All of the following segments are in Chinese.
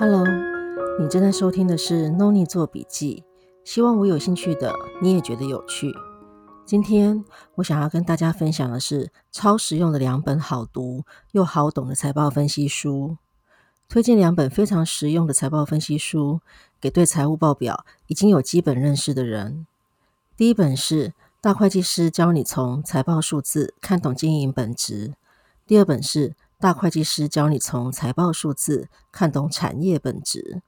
Hello，你正在收听的是 Noni 做笔记，希望我有兴趣的你也觉得有趣。今天我想要跟大家分享的是超实用的两本好读又好懂的财报分析书，推荐两本非常实用的财报分析书给对财务报表已经有基本认识的人。第一本是《大会计师教你从财报数字看懂经营本质》，第二本是。大会计师教你从财报数字看懂产业本质。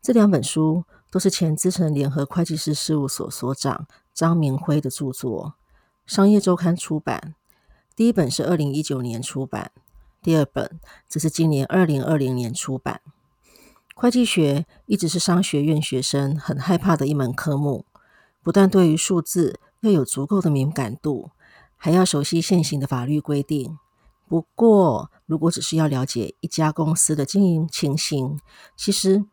这两本书都是前资深联合会计师事务所所长张明辉的著作，商业周刊出版。第一本是二零一九年出版，第二本则是今年二零二零年出版。会计学一直是商学院学生很害怕的一门科目，不但对于数字要有足够的敏感度，还要熟悉现行的法律规定。不过，如果只是要了解一家公司的经营情形，其实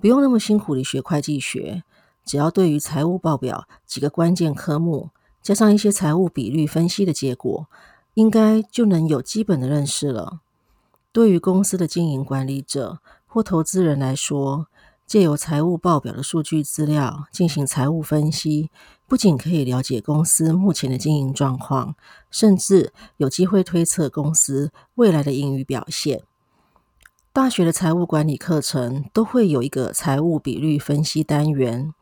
不用那么辛苦地学会计学，只要对于财务报表几个关键科目，加上一些财务比率分析的结果，应该就能有基本的认识了。对于公司的经营管理者或投资人来说，借由财务报表的数据资料进行财务分析，不仅可以了解公司目前的经营状况，甚至有机会推测公司未来的盈余表现。大学的财务管理课程都会有一个财务比率分析单元，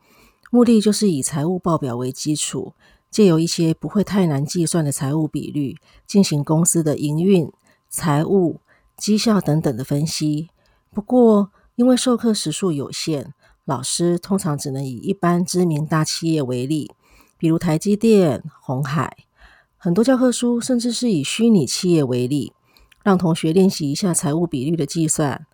目的就是以财务报表为基础，借由一些不会太难计算的财务比率，进行公司的营运、财务、绩效等等的分析。不过，因为授课时数有限，老师通常只能以一般知名大企业为例，比如台积电、红海。很多教科书甚至是以虚拟企业为例，让同学练习一下财务比率的计算。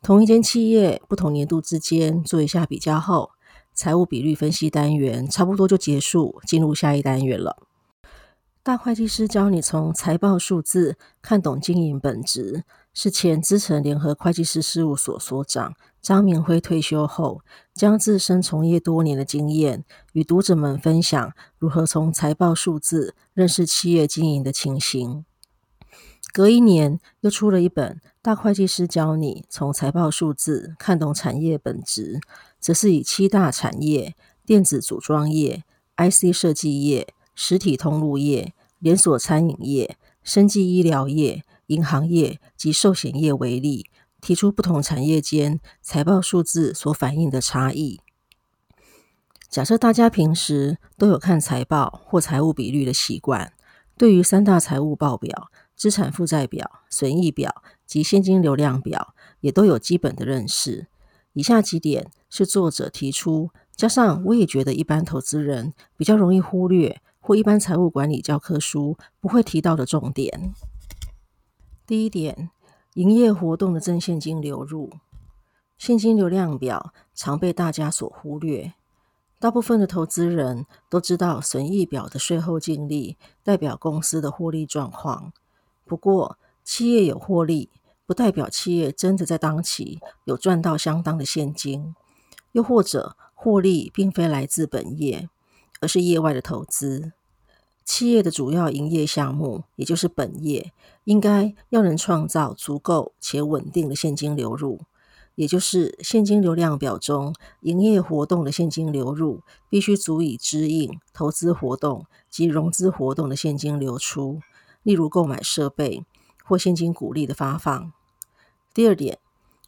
同一间企业不同年度之间做一下比较后，财务比率分析单元差不多就结束，进入下一单元了。大会计师教你从财报数字看懂经营本质，是前资诚联合会计师事务所所长张明辉退休后，将自身从业多年的经验与读者们分享，如何从财报数字认识企业经营的情形。隔一年又出了一本《大会计师教你从财报数字看懂产业本质》，则是以七大产业：电子组装业、IC 设计业。实体通路业、连锁餐饮业、生技医疗业、银行业及寿险业为例，提出不同产业间财报数字所反映的差异。假设大家平时都有看财报或财务比率的习惯，对于三大财务报表、资产负债表、损益表及现金流量表也都有基本的认识。以下几点是作者提出，加上我也觉得一般投资人比较容易忽略。或一般财务管理教科书不会提到的重点。第一点，营业活动的正现金流入，现金流量表常被大家所忽略。大部分的投资人都知道损益表的税后净利代表公司的获利状况。不过，企业有获利，不代表企业真的在当期有赚到相当的现金，又或者获利并非来自本业。而是业外的投资。企业的主要营业项目，也就是本业，应该要能创造足够且稳定的现金流入，也就是现金流量表中营业活动的现金流入必须足以支应投资活动及融资活动的现金流出，例如购买设备或现金股利的发放。第二点。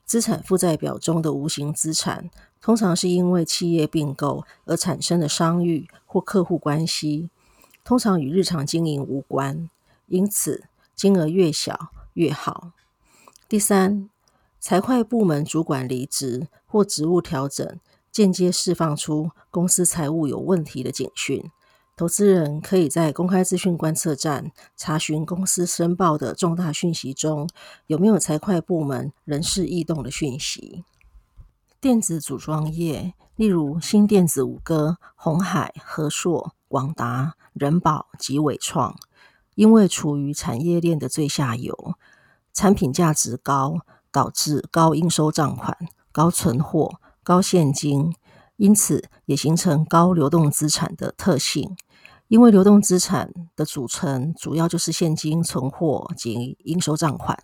资产负债表中的无形资产，通常是因为企业并购而产生的商誉或客户关系，通常与日常经营无关，因此金额越小越好。第三，财会部门主管离职或职务调整，间接释放出公司财务有问题的警讯。投资人可以在公开资讯观测站查询公司申报的重大讯息中有没有财会部门人事异动的讯息。电子组装业，例如新电子五哥、鸿海、和硕、广达、人保及伟创，因为处于产业链的最下游，产品价值高，导致高应收账款、高存货、高现金。因此，也形成高流动资产的特性。因为流动资产的组成主要就是现金、存货及应收账款。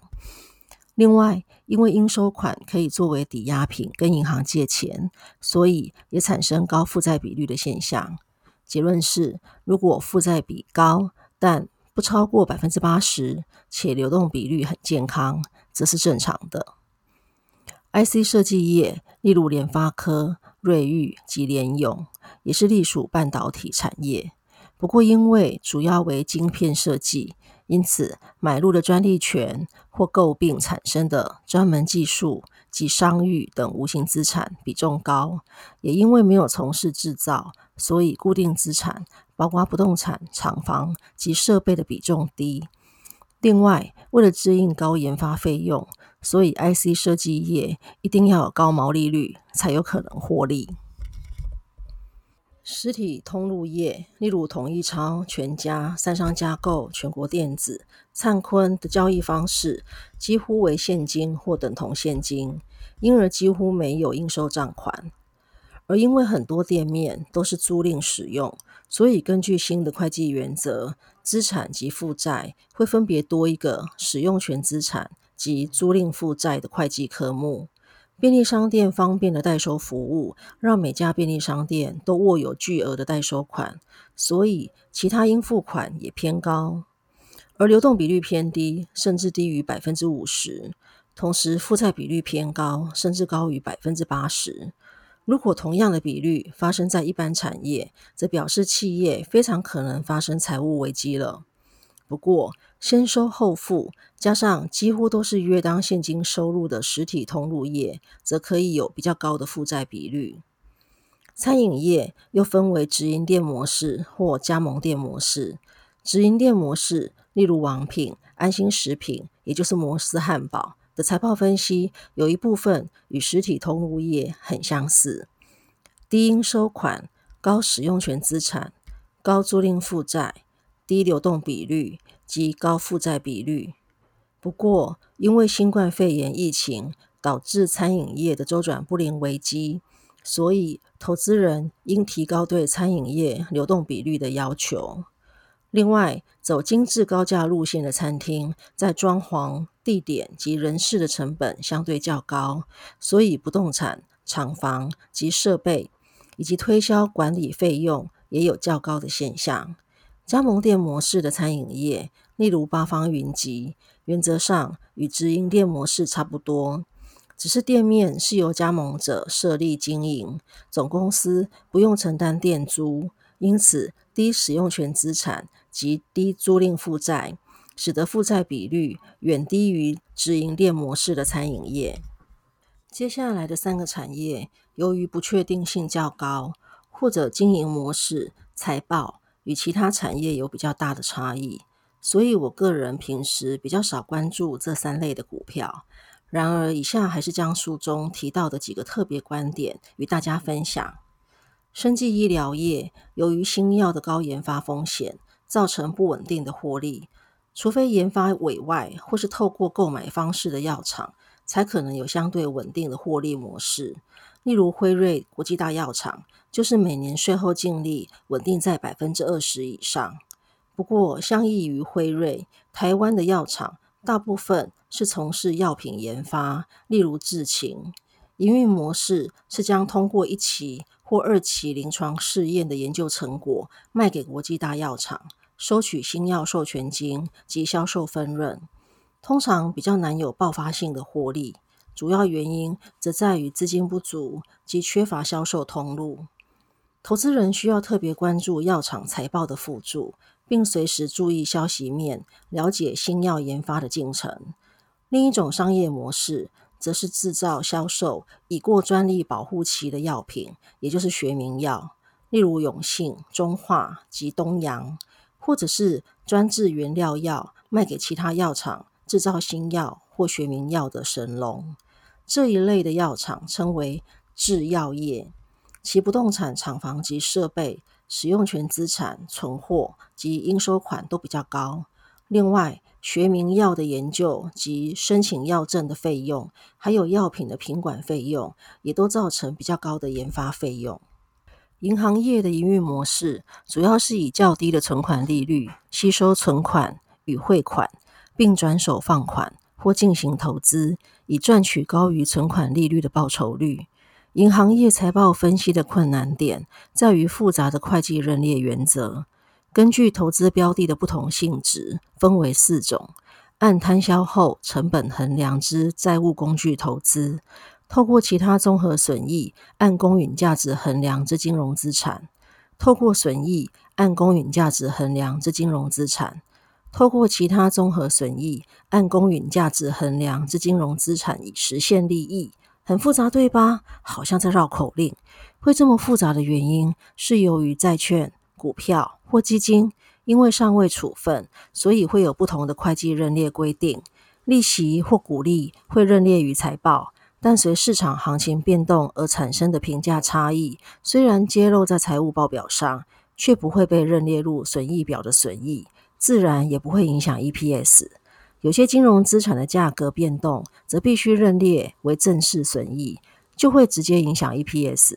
另外，因为应收款可以作为抵押品跟银行借钱，所以也产生高负债比率的现象。结论是，如果负债比高，但不超过百分之八十，且流动比率很健康，则是正常的。IC 设计业，例如联发科、瑞昱及联咏，也是隶属半导体产业。不过，因为主要为晶片设计，因此买入的专利权或购并产生的专门技术及商誉等无形资产比重高。也因为没有从事制造，所以固定资产，包括不动产、厂房及设备的比重低。另外，为了支应高研发费用，所以 IC 设计业一定要有高毛利率，才有可能获利。实体通路业，例如统一超、全家、三商家购、全国电子、灿坤的交易方式，几乎为现金或等同现金，因而几乎没有应收账款。而因为很多店面都是租赁使用，所以根据新的会计原则，资产及负债会分别多一个使用权资产及租赁负债的会计科目。便利商店方便的代收服务，让每家便利商店都握有巨额的代收款，所以其他应付款也偏高，而流动比率偏低，甚至低于百分之五十。同时，负债比率偏高，甚至高于百分之八十。如果同样的比率发生在一般产业，则表示企业非常可能发生财务危机了。不过，先收后付，加上几乎都是约当现金收入的实体通路业，则可以有比较高的负债比率。餐饮业又分为直营店模式或加盟店模式。直营店模式，例如王品、安心食品，也就是摩斯汉堡。的财报分析有一部分与实体通路业很相似，低应收款、高使用权资产、高租赁负债、低流动比率及高负债比率。不过，因为新冠肺炎疫情导致餐饮业的周转不灵危机，所以投资人应提高对餐饮业流动比率的要求。另外，走精致高价路线的餐厅，在装潢、地点及人事的成本相对较高，所以不动产、厂房及设备以及推销管理费用也有较高的现象。加盟店模式的餐饮业，例如八方云集，原则上与直营店模式差不多，只是店面是由加盟者设立经营，总公司不用承担店租，因此低使用权资产。及低租赁负债，使得负债比率远低于直营店模式的餐饮业。接下来的三个产业，由于不确定性较高，或者经营模式、财报与其他产业有比较大的差异，所以我个人平时比较少关注这三类的股票。然而，以下还是将书中提到的几个特别观点与大家分享。生技医疗业由于新药的高研发风险，造成不稳定的获利，除非研发委外或是透过购买方式的药厂，才可能有相对稳定的获利模式。例如辉瑞国际大药厂，就是每年税后净利稳定在百分之二十以上。不过，相异于辉瑞，台湾的药厂大部分是从事药品研发，例如智勤，营运模式是将通过一期或二期临床试验的研究成果卖给国际大药厂。收取新药授权金及销售分润，通常比较难有爆发性的获利。主要原因则在于资金不足及缺乏销售通路。投资人需要特别关注药厂财报的辅助，并随时注意消息面，了解新药研发的进程。另一种商业模式，则是制造、销售已过专利保护期的药品，也就是学名药，例如永信、中化及东洋。或者是专制原料药卖给其他药厂制造新药或学名药的神龙，这一类的药厂称为制药业，其不动产厂房及设备、使用权资产、存货及应收款都比较高。另外，学名药的研究及申请药证的费用，还有药品的品管费用，也都造成比较高的研发费用。银行业的营运模式主要是以较低的存款利率吸收存款与汇款，并转手放款或进行投资，以赚取高于存款利率的报酬率。银行业财报分析的困难点在于复杂的会计认列原则，根据投资标的的不同性质，分为四种：按摊销后成本衡量之债务工具投资。透过其他综合损益按公允价值衡量之金融资产，透过损益按公允价值衡量之金融资产，透过其他综合损益按公允价值衡量之金融资产以实现利益，很复杂对吧？好像在绕口令。会这么复杂的原因是由于债券、股票或基金因为尚未处分，所以会有不同的会计认列规定，利息或股利会认列于财报。但随市场行情变动而产生的评价差异，虽然揭露在财务报表上，却不会被认列入损益表的损益，自然也不会影响 EPS。有些金融资产的价格变动，则必须认列为正式损益，就会直接影响 EPS。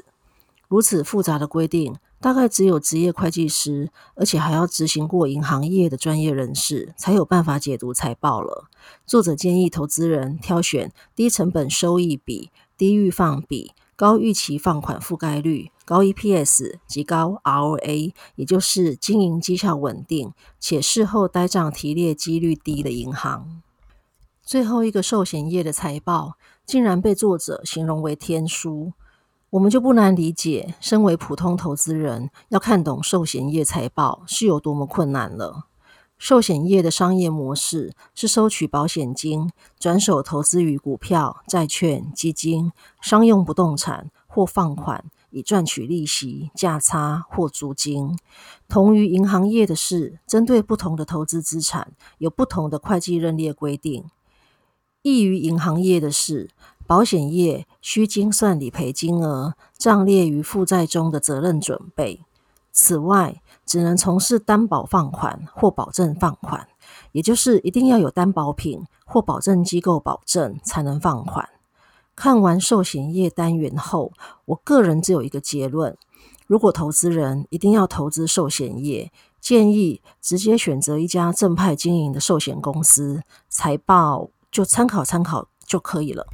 如此复杂的规定，大概只有职业会计师，而且还要执行过银行业的专业人士，才有办法解读财报了。作者建议投资人挑选低成本收益比、低预放比、高预期放款覆盖率、高 EPS 及高 ROA，也就是经营绩效稳定且事后呆账提列几率低的银行。最后一个寿险业的财报，竟然被作者形容为天书。我们就不难理解，身为普通投资人，要看懂寿险业财报是有多么困难了。寿险业的商业模式是收取保险金，转手投资于股票、债券、基金、商用不动产或放款，以赚取利息、价差或租金。同于银行业的是，针对不同的投资资产，有不同的会计认列规定。异于银行业的是，保险业需精算理赔金额，账列于负债中的责任准备。此外，只能从事担保放款或保证放款，也就是一定要有担保品或保证机构保证才能放款。看完寿险业单元后，我个人只有一个结论：如果投资人一定要投资寿险业，建议直接选择一家正派经营的寿险公司，财报就参考参考就可以了。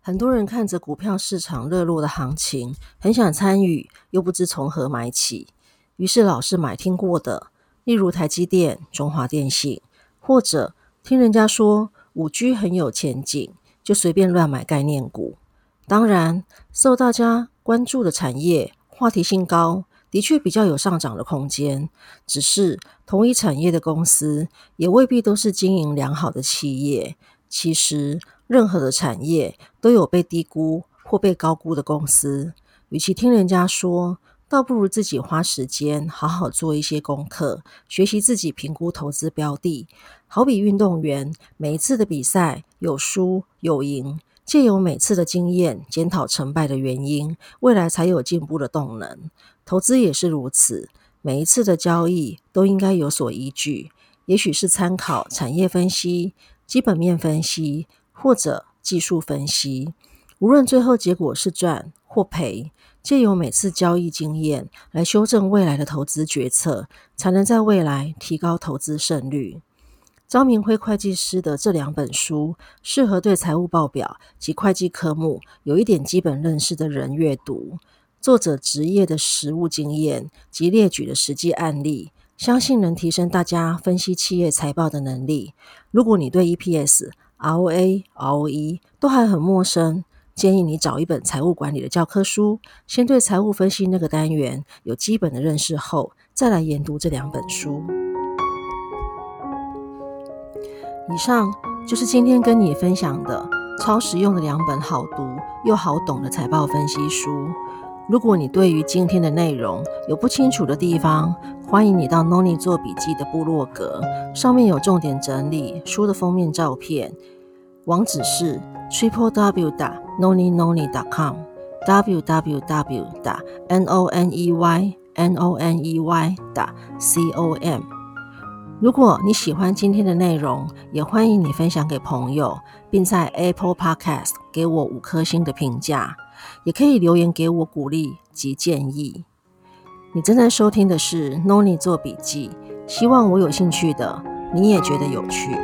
很多人看着股票市场热络的行情，很想参与，又不知从何买起，于是老是买听过的，例如台积电、中华电信，或者听人家说五 G 很有前景，就随便乱买概念股。当然，受大家关注的产业，话题性高，的确比较有上涨的空间。只是同一产业的公司，也未必都是经营良好的企业。其实，任何的产业都有被低估或被高估的公司。与其听人家说，倒不如自己花时间好好做一些功课，学习自己评估投资标的。好比运动员，每一次的比赛有输有赢，借由每次的经验检讨成败的原因，未来才有进步的动能。投资也是如此，每一次的交易都应该有所依据，也许是参考产业分析。基本面分析或者技术分析，无论最后结果是赚或赔，借由每次交易经验来修正未来的投资决策，才能在未来提高投资胜率。张明辉会计师的这两本书，适合对财务报表及会计科目有一点基本认识的人阅读。作者职业的实务经验及列举的实际案例。相信能提升大家分析企业财报的能力。如果你对 EPS、ROA、ROE 都还很陌生，建议你找一本财务管理的教科书，先对财务分析那个单元有基本的认识后，再来研读这两本书。以上就是今天跟你分享的超实用的两本好读又好懂的财报分析书。如果你对于今天的内容有不清楚的地方，欢迎你到 Noni 做笔记的部落格，上面有重点整理书的封面照片，网址是 triple w 打 noni noni 点 com w w w 打 n o n e y n o n e y 打 c o m。如果你喜欢今天的内容，也欢迎你分享给朋友，并在 Apple Podcast 给我五颗星的评价。也可以留言给我鼓励及建议。你正在收听的是 Noni 做笔记，希望我有兴趣的你也觉得有趣。